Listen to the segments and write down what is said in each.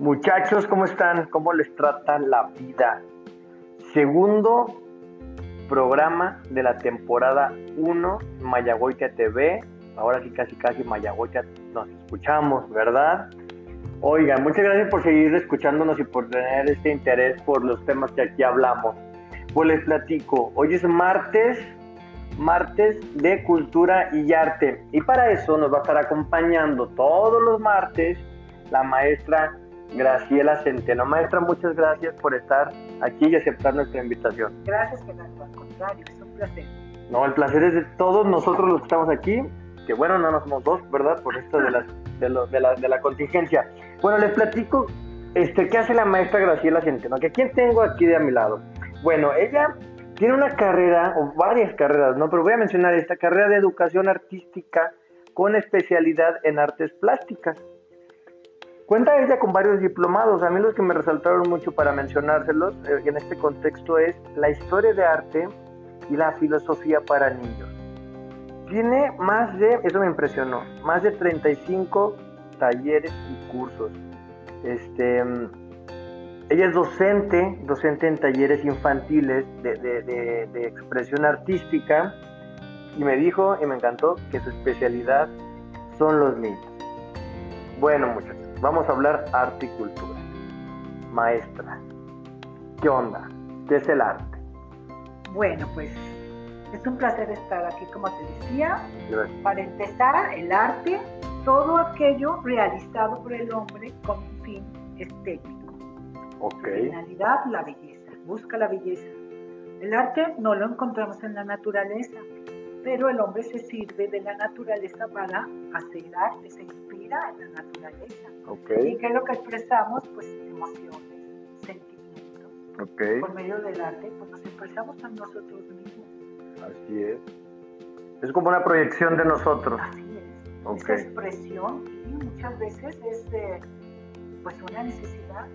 Muchachos, ¿cómo están? ¿Cómo les trata la vida? Segundo programa de la temporada 1, Mayagoita TV. Ahora sí, casi, casi Mayagoita nos escuchamos, ¿verdad? Oigan, muchas gracias por seguir escuchándonos y por tener este interés por los temas que aquí hablamos. Pues les platico, hoy es martes, martes de cultura y arte. Y para eso nos va a estar acompañando todos los martes la maestra Graciela Centeno. Maestra, muchas gracias por estar aquí y aceptar nuestra invitación. Gracias, Fernando. Al contrario, es un placer. No, el placer es de todos nosotros los que estamos aquí. Que bueno, no nos somos dos, ¿verdad? Por esto de, las, de, lo, de, la, de la contingencia. Bueno, les platico este, qué hace la maestra Graciela Centeno. Que quién tengo aquí de a mi lado. Bueno, ella tiene una carrera, o varias carreras, ¿no? Pero voy a mencionar esta carrera de educación artística con especialidad en artes plásticas. Cuenta ella con varios diplomados. A mí los que me resaltaron mucho para mencionárselos eh, en este contexto es la historia de arte y la filosofía para niños. Tiene más de, eso me impresionó, más de 35 talleres y cursos. Este, ella es docente, docente en talleres infantiles de, de, de, de expresión artística y me dijo, y me encantó, que su especialidad son los niños. Bueno, muchachos. Vamos a hablar arte y cultura. Maestra, ¿qué onda? ¿Qué es el arte? Bueno, pues es un placer estar aquí, como te decía. Gracias. Para empezar, el arte, todo aquello realizado por el hombre con un fin estético. Ok. La finalidad, la belleza. Busca la belleza. El arte no lo encontramos en la naturaleza, pero el hombre se sirve de la naturaleza para hacer arte, se inspira en la naturaleza. Okay. ¿Y qué es lo que expresamos? Pues emociones, sentimientos. Okay. Por medio del arte, pues nos expresamos a nosotros mismos. Así es. Es como una proyección de nosotros. Así es. Okay. Esa expresión y muchas veces es de, pues una necesidad.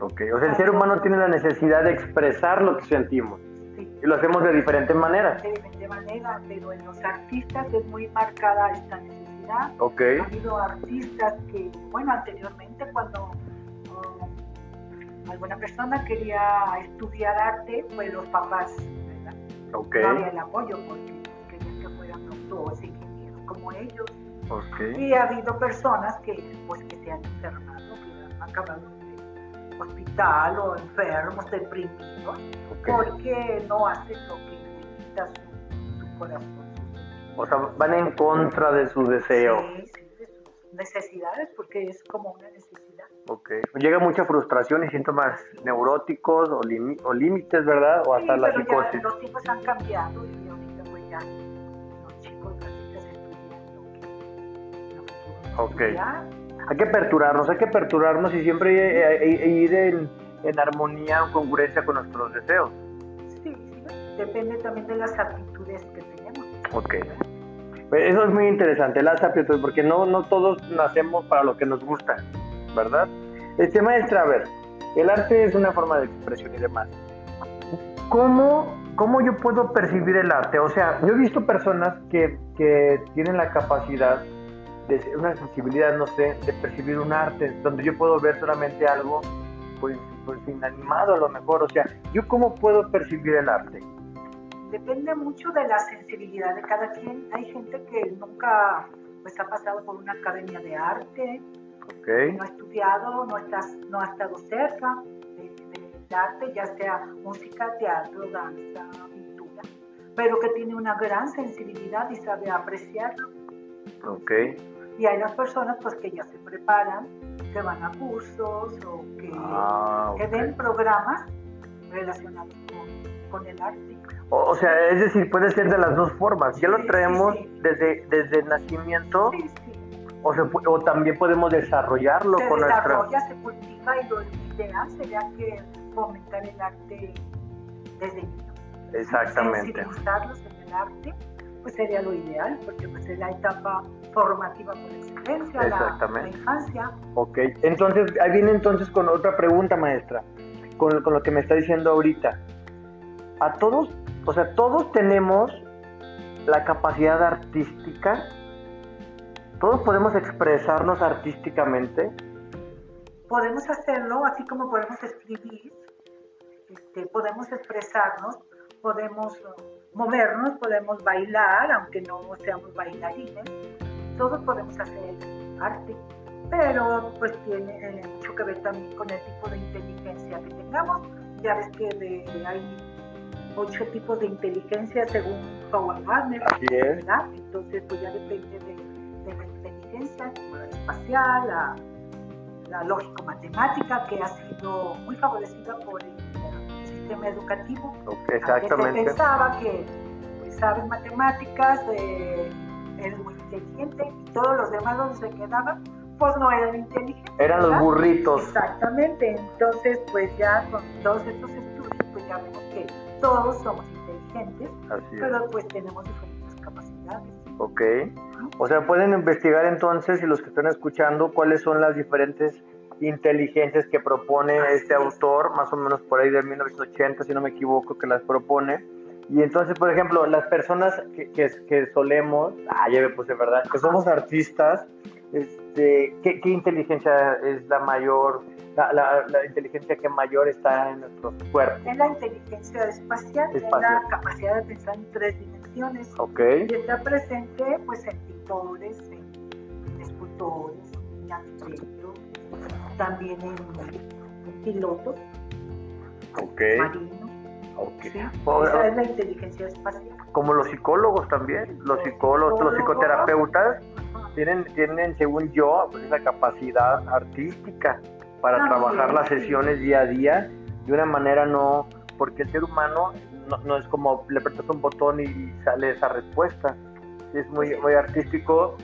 Ok, o sea, el ser humano tiene la necesidad de expresar lo que sentimos. Sí. Y lo hacemos de diferentes maneras. De manera, pero en los artistas es muy marcada esta necesidad. Ok. Ha habido artistas que, bueno, anteriormente cuando um, alguna persona quería estudiar arte, pues los papás, ¿verdad? Ok. No había el apoyo porque querían que fueran doctores, ingenieros como ellos. Y ha habido personas que, pues, que se han enfermado, que han acabado en hospital o enfermos, deprimidos, okay. porque no hacen lo que necesita su. O sea, van en contra de su deseo. Sí, sí, de sus necesidades, porque es como una necesidad. Ok. Llega mucha frustración y síntomas neuróticos o, o límites, ¿verdad? O hasta sí, la psicosis. Ya los tiempos han cambiado y ahorita pues ya los chicos se estudian lo que lo que Ok. estudiar. Hay que aperturarnos, hay que aperturarnos y siempre ir en, en armonía o congruencia con nuestros deseos. Depende también de las aptitudes que tenemos. Ok. Pues Eso es muy interesante, las aptitudes, porque no, no todos nacemos para lo que nos gusta, ¿verdad? Este maestra, a ver, el arte es una forma de expresión y demás. ¿Cómo, cómo yo puedo percibir el arte? O sea, yo he visto personas que, que tienen la capacidad de una sensibilidad, no sé, de percibir un arte, donde yo puedo ver solamente algo, pues, pues inanimado a lo mejor. O sea, ¿yo cómo puedo percibir el arte? Depende mucho de la sensibilidad de cada quien. Hay gente que nunca pues, ha pasado por una academia de arte, okay. no ha estudiado, no, está, no ha estado cerca de, de, de arte, ya sea música, teatro, danza, pintura, pero que tiene una gran sensibilidad y sabe apreciarlo. Ok. Y hay las personas pues que ya se preparan, que van a cursos o que, ah, okay. que ven programas relacionados con, con el arte. O, o, sea, es decir, puede ser de las dos formas. Ya lo traemos sí, sí. desde desde el nacimiento. O, se, o también podemos desarrollarlo se con desarrolla, nuestra... se cultiva y lo ideal sería que fomentar el arte desde niños. Exactamente. Sensibilizarlos en el arte pues sería lo ideal, porque pues es la etapa formativa por excelencia, la, la, infancia. Ok, entonces, ahí viene entonces con otra pregunta, maestra, con, con, lo que me está diciendo ahorita. A todos, o sea, todos tenemos la capacidad artística, todos podemos expresarnos artísticamente. podemos hacerlo así como podemos escribir, este, podemos expresarnos, podemos movernos, podemos bailar, aunque no seamos bailarines, todos podemos hacer arte, pero pues tiene eh, mucho que ver también con el tipo de inteligencia que tengamos. Ya ves que hay ocho tipos de inteligencia según Howard Gardner, ¿verdad? Entonces pues ya depende de, la inteligencia, la espacial, la, la lógico-matemática, que ha sido muy favorecida por el sistema educativo. exactamente. se pensaba que pues, sabes matemáticas, eh, eres muy inteligente y todos los demás donde se quedaban, pues no eran inteligentes. Eran los burritos. Exactamente. Entonces, pues ya con todos estos estudios, pues ya vemos que todos somos inteligentes, pero pues tenemos diferentes capacidades. Ok. O sea, pueden investigar entonces, y los que están escuchando, cuáles son las diferentes inteligencias que propone este autor, más o menos por ahí de 1980, si no me equivoco, que las propone. Y entonces, por ejemplo, las personas que, que, solemos, ah, ya me puse verdad, que somos artistas, este, ¿qué, inteligencia es la mayor, la, la, inteligencia que mayor está en nuestros cuerpos? Es la inteligencia espacial, es la capacidad de pensar en tres dimensiones. Okay. Y está presente pues en pintores, en escultores, en arquitectos, también en, pilotos, okay. marinos. Okay. esa es la inteligencia espacial. Como los psicólogos también, los psicólogos, los psicoterapeutas tienen, tienen, según yo, esa capacidad artística para trabajar las sesiones día a día de una manera no, porque el ser humano no, es como le apretas un botón y sale esa respuesta. Es muy, muy artístico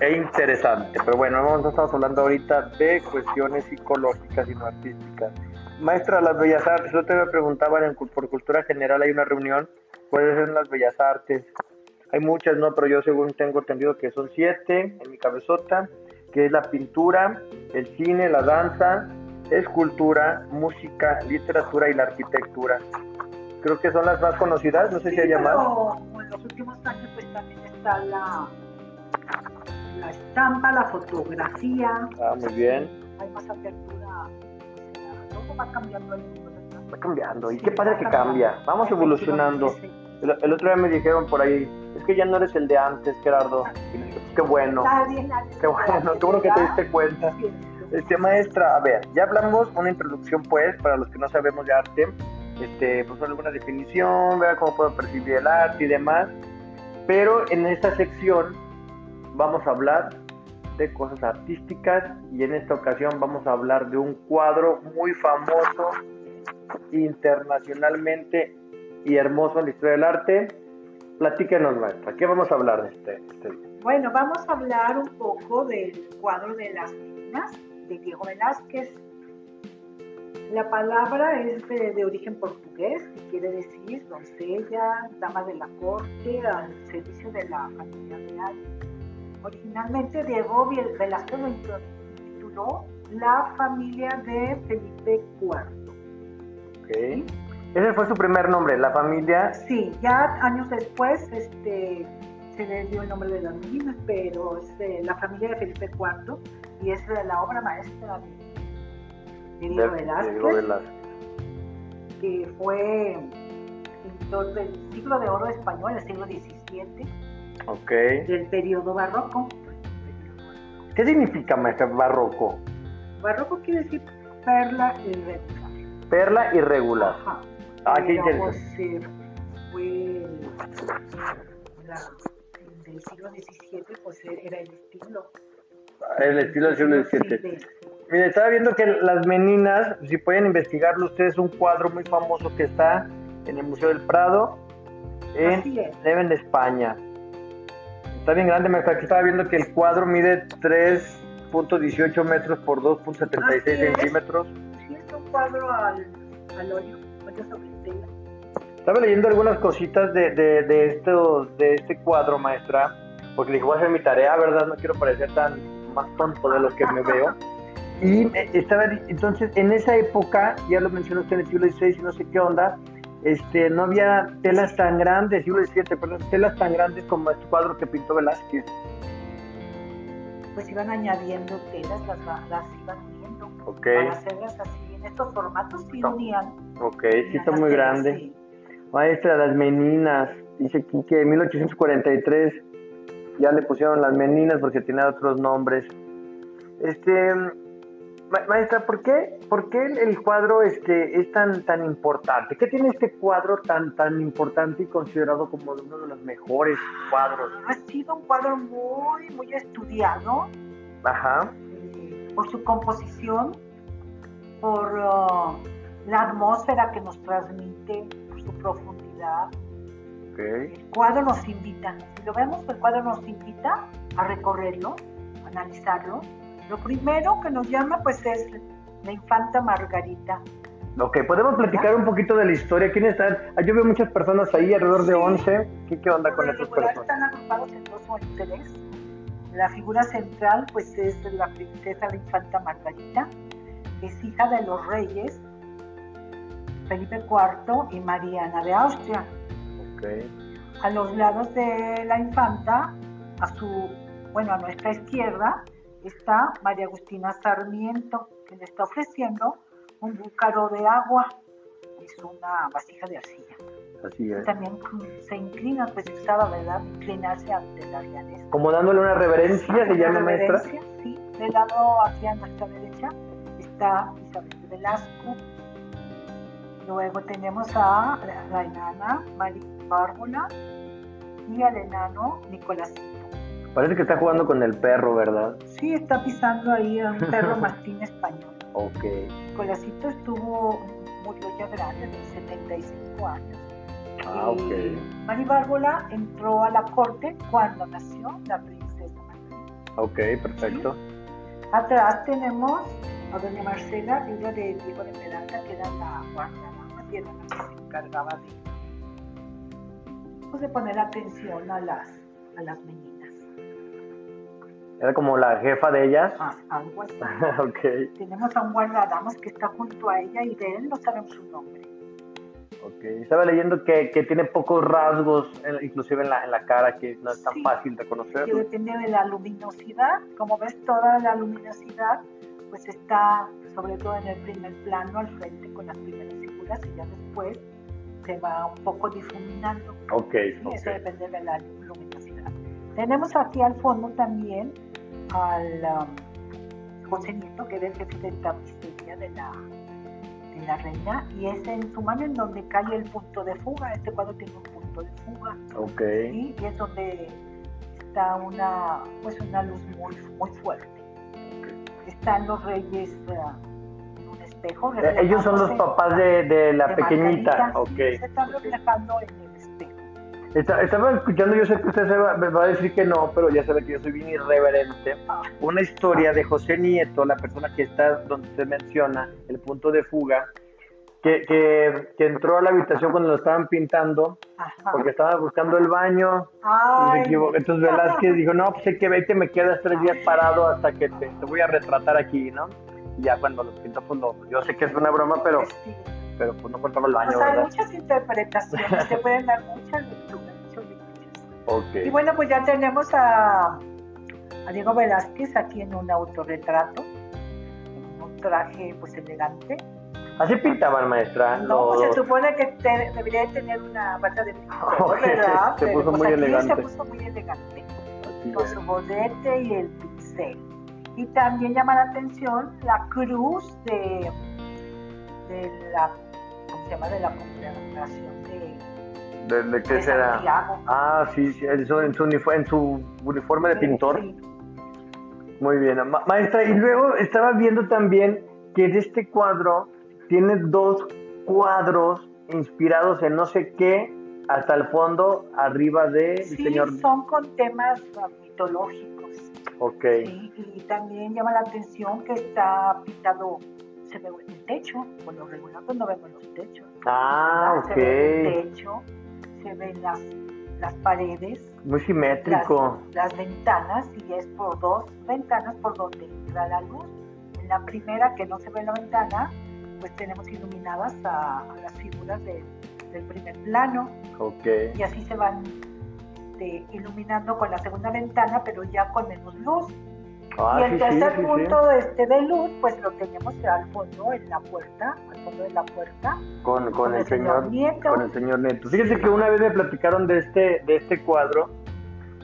e interesante. Pero bueno, no estamos hablando ahorita de cuestiones psicológicas y no artísticas. Maestra de las Bellas Artes, yo te me preguntaba en, por cultura general hay una reunión, ¿cuáles son las Bellas Artes? Hay muchas, ¿no? Pero yo según tengo entendido que son siete en mi cabezota, que es la pintura, el cine, la danza, escultura, música, literatura y la arquitectura. Creo que son las más conocidas, no sé si hay más. En los últimos años pues también está la, la estampa, la fotografía. Ah, muy bien. Hay más apertura, todo va cambiando el mundo. Va cambiando, y qué padre que cambia, vamos evolucionando. El, otro día me dijeron por ahí, es que ya no eres el de antes, Gerardo. qué bueno. Qué bueno, qué bueno que te diste cuenta. Este, maestra, a ver, ya hablamos una introducción, pues, para los que no sabemos de arte, este, pues alguna definición, ver cómo puedo percibir el arte y demás. Pero en esta sección vamos a hablar de cosas artísticas y en esta ocasión vamos a hablar de un cuadro muy famoso internacionalmente y hermoso en la historia del arte. Platíquenos, maestra, ¿qué vamos a hablar de este, este Bueno, vamos a hablar un poco del cuadro de las meninas de Diego Velázquez. La palabra es de, origen portugués, que quiere decir doncella, dama de la corte, al servicio de la familia real. Originalmente Diego Velázquez lo tituló La familia de Felipe IV. Okay. Ese fue su primer nombre, la familia. Sí, ya años después este, se le dio el nombre de las niñas, pero es de la familia de Felipe IV y es de la obra maestra de, Diego Velázquez, que fue pintor del siglo de oro español, el siglo XVII, okay. del periodo barroco. ¿Qué significa, maestra, barroco? Barroco quiere decir perla irregular. Perla irregular. Ajá. Ah, qué interesante. Fue la, del siglo XVII, pues era el estilo. El estilo del siglo XVII. Mire, estaba viendo que las meninas, si pueden investigarlo ustedes, un cuadro muy famoso que está en el Museo del Prado, en Leven, España. Está bien grande, me estaba viendo que el cuadro mide 3.18 metros por 2.76 centímetros. Sí, es un cuadro al, al óleo. Estaba leyendo algunas cositas de, de, de, esto, de este cuadro, maestra, porque dije, voy a hacer mi tarea, ¿verdad? No quiero parecer tan más tonto de lo que me veo. Y eh, estaba, entonces, en esa época, ya lo mencionó usted en el siglo XVI y no sé qué onda, este, no había telas tan grandes, siglo XVII, perdón, telas tan grandes como este cuadro que pintó Velázquez. pues iban añadiendo telas, las, las iban uniendo para hacerlas así. En estos formatos sí No. unían. ok, sí está muy grande. sí. Maestra, las meninas, dice aquí que en 1843 ya le pusieron las meninas porque tenía otros nombres. Este, ma- maestra, ¿por qué, por qué el, el cuadro este, es tan, tan importante? ¿Qué tiene este cuadro tan, tan importante y considerado como uno de los mejores cuadros? Ha sido un cuadro muy, muy estudiado Ajá, eh, por su composición, por uh, la atmósfera que nos transmite, por su profundidad. ok, El cuadro nos invita, si lo vemos, el cuadro nos invita a recorrerlo, a analizarlo. Lo primero que nos llama pues es la infanta Margarita. ok, podemos platicar un poquito de la historia. ¿Quiénes están? Ah, Yo veo muchas personas ahí, alrededor de Sí. 11. ¿Qué, qué onda con regular personas? están agrupados en dos o en tres. La figura central pues es la princesa, la infanta Margarita, es hija de los reyes Felipe IV y Mariana de Austria. Ok, A los lados de la infanta, a su, bueno, a nuestra izquierda, está María Agustina Sarmiento, que le está ofreciendo un búcaro de agua. Es una vasija de arcilla. así es. También se inclina, pues usaba, ¿verdad? Inclinarse ante la realeza. Como dándole una reverencia, se llama maestra. reverencia, Sí, del lado aquí a nuestra derecha está Isabel Velasco. Luego tenemos a la, enana María Bárbola y al enano Nicolásito. Parece que está jugando con el perro, ¿verdad? Sí, está pisando ahí a un perro mastín español. Ok. Nicolásito estuvo, murió ya grande, de 75 años. Ah, ok. Y María Bárbola entró a la corte cuando nació la princesa Margarita. Ok, perfecto. Atrás tenemos a doña Marcela, viuda de Diego de Peralta, que era la que era la que se encargaba de, pues, de poner atención a las, a las meninas. Era como la jefa de ellas. Ah, algo así. ok, Tenemos a un guardadamas que está junto a ella y de él no sabemos su nombre. ok. Estaba leyendo que, que tiene pocos rasgos, inclusive en la, en la cara, que no es tan Sí. fácil Que reconocerlo. depende de la luminosidad. Como ves, toda la luminosidad pues está sobre todo en el primer plano, al frente con las primeras figuras y ya después se va un poco difuminando. Ok, Sí, ok. eso depende de la luminosidad. Tenemos aquí al fondo también al um, José Nieto, que era el jefe de tapicería de la, de la reina, y es en su mano en donde cae el punto de fuga. Este cuadro tiene un punto de fuga, Ok. ¿sí? y es donde está una, pues una luz muy, muy fuerte. Están los reyes uh, en un espejo. Eh, Ellos son los papás de, de la de pequeñita. Margarita, Ok. sí, se están reflejando en el espejo. Está- estaba escuchando, yo sé que usted se va, me va a decir que no, pero ya sabe que yo soy bien irreverente. Una historia de José Nieto, la persona que está donde se menciona, el punto de fuga, que, que, que entró a la habitación cuando lo estaban pintando, Ajá. porque estaba buscando el baño. Ay. Entonces Velázquez dijo, no, pues hay que vete, me quedas tres días parado hasta que te, te voy a retratar aquí, ¿no? Y ya cuando lo pintó, pues lo, yo sé que es una broma, pero, sí. pero pues no contaba el baño, Pues hay ¿verdad? muchas interpretaciones, se pueden dar muchas lecturas, muchas lecturas. Ok. Y bueno, pues ya tenemos a, a Diego Velázquez aquí en un autorretrato, en un traje pues elegante. Así pintaban, maestra. No, los- pues se supone que te- debería de tener una bata de pintor, Ok, ¿verdad? se puso pues, muy aquí elegante. Se puso muy elegante, así con es. su bodete y el pincel. Y también llama la atención la cruz de, de la, ¿cómo se llama? De la congregación de, ¿De, de qué de será? Santiago. Ah, sí, sí, en su, en su, en su uniforme de pintor. Sí. Muy bien. Ma- maestra, y luego estaba viendo también que de este cuadro tiene dos cuadros inspirados en no sé qué, hasta el fondo, arriba del Sí, señor. son con temas ah, mitológicos. Ok. Sí, y también llama la atención que está pintado, se ve el techo, por lo regular cuando vemos los techos. Ah, ¿verdad? Se ve el ok. techo, se ven las, las paredes, Muy las, simétrico. las ventanas, y es por dos ventanas por donde entra la luz. En la primera, que no se ve la ventana, pues tenemos iluminadas a, a las figuras de- del primer plano. Ok. y así se van este, iluminando con la segunda ventana, pero ya con menos luz. Ah, y el sí, tercer sí, sí, sí. punto este de luz, pues lo tenemos al fondo en la puerta, al fondo de la puerta. Con, con con el el señor señor Nieto. Con el señor Nieto. Fíjense que una vez me platicaron de este, de este cuadro,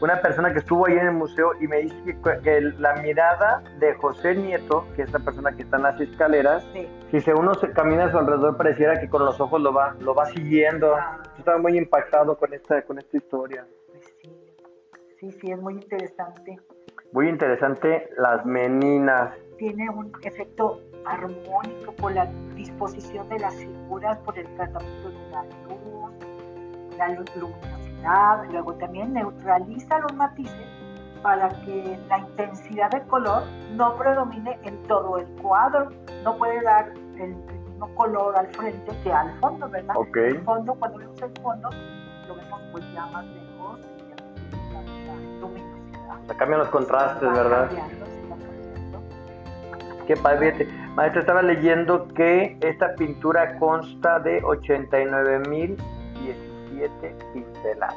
una persona que estuvo ahí en el museo y me dice que, que la mirada de José Nieto, que es la persona que está en las escaleras, Sí. si se uno se camina a su alrededor pareciera que con los ojos lo va, lo va siguiendo. Ah. Yo estaba muy impactado con esta, con esta historia. Pues sí, sí, sí, es muy interesante. Muy interesante, las meninas. Tiene un efecto armónico por la disposición de las figuras, por el tratamiento de la luz, la lu- luminosidad, luego también neutraliza los matices para que la intensidad de color no predomine en todo el cuadro. No puede dar el mismo color al frente que al fondo, ¿verdad? Ok. El fondo, cuando vemos el fondo, lo vemos pues ya más lejos y ya tanta luminosidad. O sea, cambian los contrastes, Va ¿verdad? cambiando, se cambiando. Qué padre. fíjate. Maestro, estaba leyendo que esta pintura consta de 89.017 pinceladas.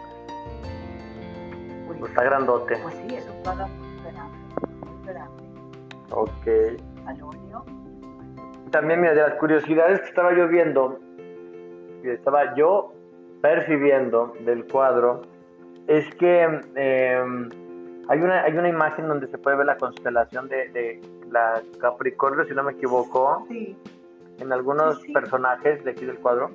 Pues está grandote. pues sí, es un cuadro muy grande, muy grande, Ok. al óleo. También, mira, de las curiosidades que estaba yo viendo, que estaba yo percibiendo del cuadro, es que eh, hay, una, hay una imagen donde se puede ver la constelación de, de la Capricornio, si no me equivoco, Sí, en algunos Sí, sí. personajes de aquí del cuadro.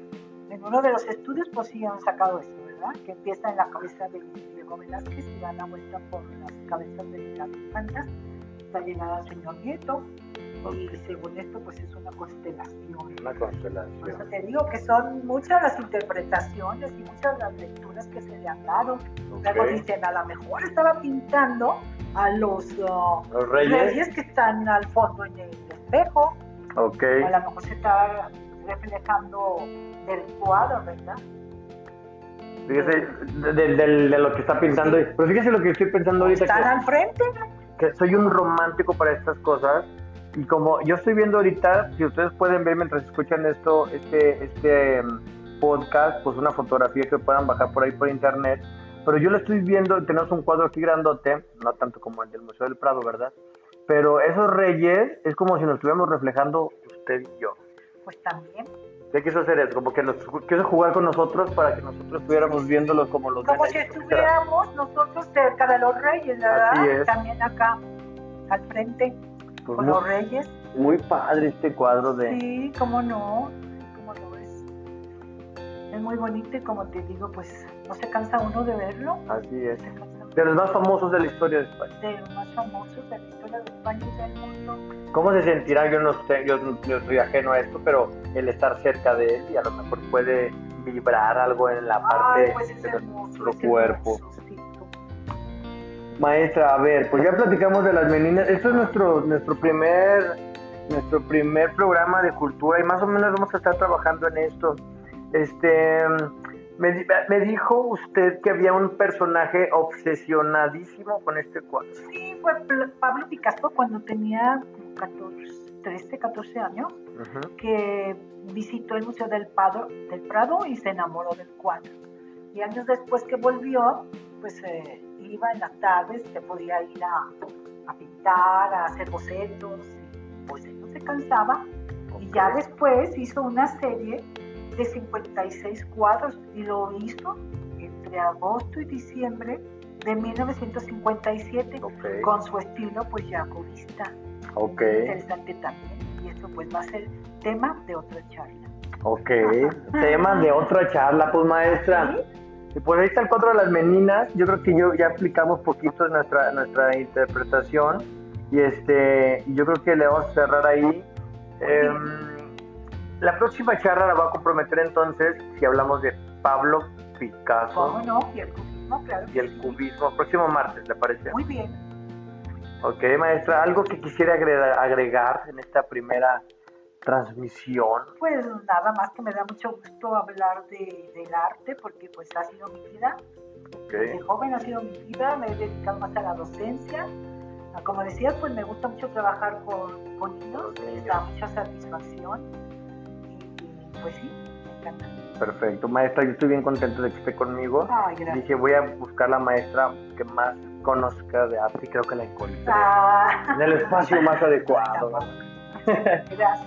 En uno de los estudios pues sí han sacado esto, ¿verdad? Que empieza en la cabeza de Diego Velázquez y da la vuelta por las cabezas de las infantas hasta llegar al señor Nieto. Y según esto pues es una constelación. Una Por eso constelación. te digo que son muchas las interpretaciones y muchas las lecturas que se le han dado. Luego Ok. dicen, a lo mejor estaba pintando a los uh, Los reyes. reyes que están al fondo en el espejo. Ok. A lo mejor se está reflejando del cuadro, ¿verdad? Fíjese de, de- de- lo que está pintando. Pero fíjese lo que estoy pensando ahorita. Están que- al frente. que soy un romántico para estas cosas y como yo estoy viendo ahorita, si ustedes pueden ver mientras escuchan esto, este, este em, podcast, pues una fotografía que puedan bajar por ahí por internet, pero yo lo estoy viendo, tenemos un cuadro aquí grandote, no tanto como el del Museo del Prado, ¿verdad? Pero esos reyes es como si nos estuviéramos reflejando usted y yo. Pues también. ¿Qué quiso hacer eso? Como que nos quiso jugar con nosotros para que nosotros estuviéramos viéndolos como los Como si estuviéramos nosotros cerca de los reyes, ¿verdad? También acá, al frente, Pues con muy, los reyes. muy padre este cuadro de... Sí, cómo no, cómo no es. Es muy bonito y como te digo, pues no se cansa uno de verlo. Así es. No De los más famosos de la historia de España. de los más famosos de la historia de España y del mundo. ¿Cómo se sentirá? Yo no sé, yo, yo soy ajeno a esto, pero el estar cerca de él y a lo mejor puede vibrar algo en la parte Ay, pues es de hermoso, nuestro es cuerpo. hermoso, Maestra, a ver, pues ya platicamos de las meninas. Esto es nuestro, nuestro primer nuestro primer programa de cultura y más o menos vamos a estar trabajando en esto. Este, me, di- me dijo usted que había un personaje obsesionadísimo con este cuadro. Sí, fue Pablo Picasso cuando tenía como 14, 13, 14 años, que visitó el Museo del Prado, del Prado y se enamoró del cuadro. Y años después que volvió, pues eh, iba en las tardes, se podía ir a, a pintar, a hacer bocetos, y pues él no se cansaba. Y ya después hizo una serie de 56 cuadros y lo hizo entre agosto y diciembre de 1957 Ok. con su estilo pues jacobista. Ok, Interesante también. Y eso pues va a ser tema de otra charla. ok. Tema de otra charla, pues maestra. Y pues ahí está el cuadro de las meninas. Yo creo que yo ya aplicamos poquito nuestra, nuestra interpretación. Y este, yo creo que le vamos a cerrar ahí. Em, la próxima charla la va a comprometer entonces si hablamos de Pablo Picasso ¿Cómo no? Y el cubismo, claro. y el cubismo. Próximo martes, ¿le parece? Muy bien. Ok, maestra, algo que quisiera agregar, en esta primera transmisión. Pues nada más que me da mucho gusto hablar de, del arte porque pues ha sido mi vida. De Ok, joven ha sido mi vida, me he dedicado más a la docencia. Ah, Como decías, pues me gusta mucho trabajar con, con niños, me da mucha satisfacción. Pues sí, me encanta. perfecto. Maestra, yo estoy bien contento de que esté conmigo. Ay, gracias. Dije, voy a buscar la maestra que más conozca de arte y creo que la encontré Ah. en el espacio más adecuado. Gracias.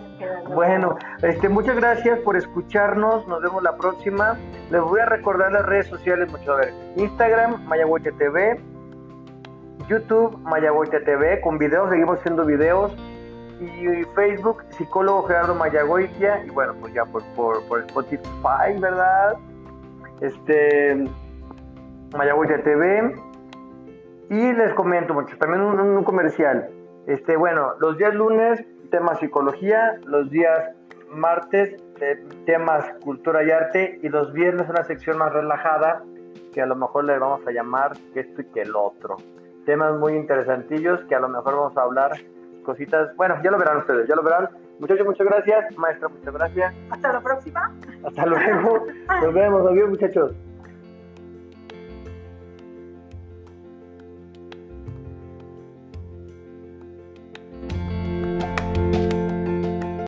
Bueno, este, muchas gracias por escucharnos. Nos vemos la próxima. Les voy a recordar las redes sociales mucho. A ver, Instagram, Mayahuite TV, YouTube, Mayahuite TV, con videos, seguimos haciendo videos. Y Facebook, psicólogo Gerardo Mayagoitia. Y bueno, pues ya por, por, por Spotify, ¿verdad? Este, Mayagoitia TV. Y les comento mucho, también un, comercial. Este, bueno, los días lunes, temas psicología, los días martes, eh, temas cultura y arte, y los viernes una sección más relajada, que a lo mejor le vamos a llamar que esto y que el otro. Temas muy interesantillos que a lo mejor vamos a hablar cositas, bueno, ya lo verán ustedes, ya lo verán. Muchachos, muchas gracias. Maestra, muchas gracias. Hasta la próxima. Hasta luego. Nos vemos. Adiós, muchachos.